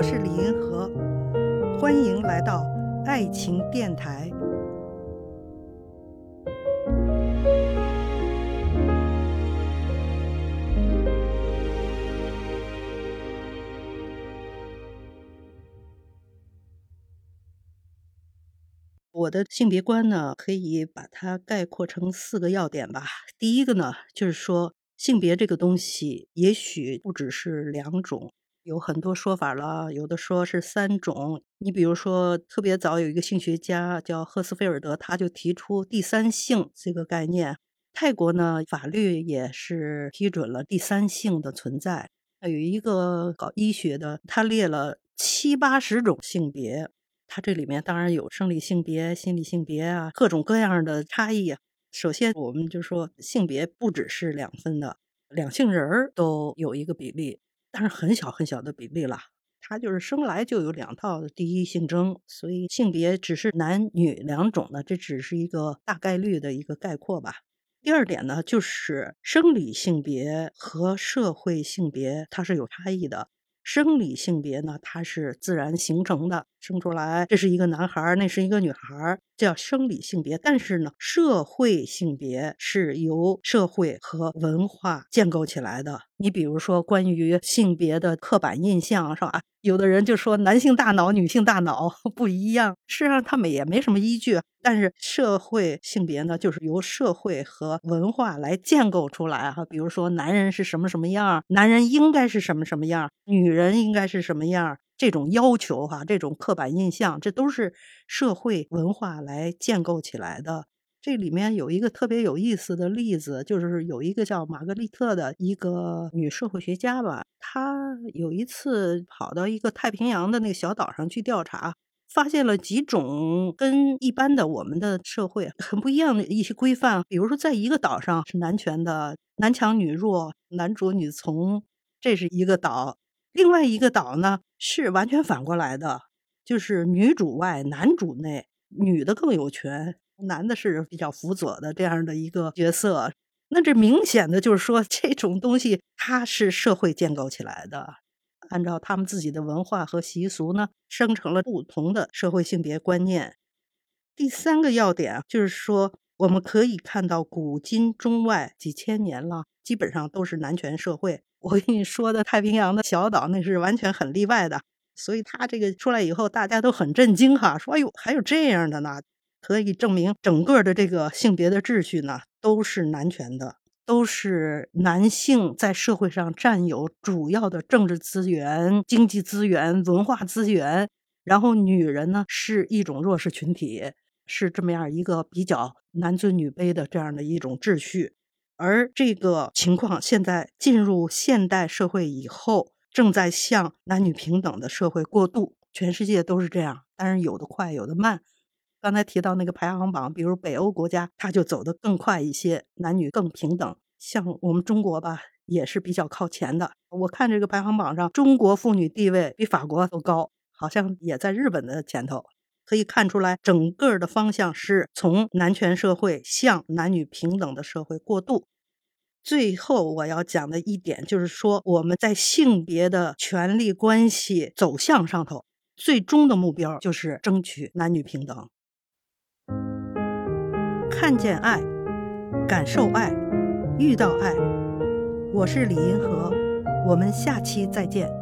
我是李银河，欢迎来到爱情电台。我的性别观呢，可以把它概括成四个要点吧。第一个呢，就是说性别这个东西，也许不只是两种。有很多说法了，有的说是三种。你比如说，特别早有一个性学家叫赫斯菲尔德，他就提出第三性这个概念。泰国呢，法律也是批准了第三性的存在。有一个搞医学的，他列了七八十种性别，他这里面当然有生理性别、心理性别啊，各种各样的差异。首先，我们就说性别不只是两分的，两性人儿都有一个比例。但是很小很小的比例了，他就是生来就有两套的第一性征，所以性别只是男女两种的，这只是一个大概率的一个概括吧。第二点呢，就是生理性别和社会性别它是有差异的。生理性别呢，它是自然形成的，生出来这是一个男孩，那是一个女孩，叫生理性别。但是呢，社会性别是由社会和文化建构起来的。你比如说，关于性别的刻板印象，是吧？有的人就说男性大脑、女性大脑 不一样，事实上他们也没什么依据。但是社会性别呢，就是由社会和文化来建构出来哈。比如说，男人是什么什么样，男人应该是什么什么样，女人应该是什么样，这种要求哈，这种刻板印象，这都是社会文化来建构起来的。这里面有一个特别有意思的例子，就是有一个叫玛格丽特的一个女社会学家吧，她有一次跑到一个太平洋的那个小岛上去调查，发现了几种跟一般的我们的社会很不一样的一些规范。比如说，在一个岛上是男权的，男强女弱，男主女从，这是一个岛；另外一个岛呢是完全反过来的，就是女主外，男主内，女的更有权。男的是比较辅佐的这样的一个角色，那这明显的就是说，这种东西它是社会建构起来的，按照他们自己的文化和习俗呢，生成了不同的社会性别观念。第三个要点就是说，我们可以看到古今中外几千年了，基本上都是男权社会。我跟你说的太平洋的小岛那是完全很例外的，所以他这个出来以后，大家都很震惊哈，说：“哎呦，还有这样的呢。”可以证明，整个的这个性别的秩序呢，都是男权的，都是男性在社会上占有主要的政治资源、经济资源、文化资源，然后女人呢是一种弱势群体，是这么样一个比较男尊女卑的这样的一种秩序。而这个情况现在进入现代社会以后，正在向男女平等的社会过渡，全世界都是这样，但是有的快，有的慢。刚才提到那个排行榜，比如北欧国家，它就走得更快一些，男女更平等。像我们中国吧，也是比较靠前的。我看这个排行榜上，中国妇女地位比法国都高，好像也在日本的前头。可以看出来，整个的方向是从男权社会向男女平等的社会过渡。最后我要讲的一点就是说，我们在性别的权利关系走向上头，最终的目标就是争取男女平等。看见爱，感受爱，遇到爱。我是李银河，我们下期再见。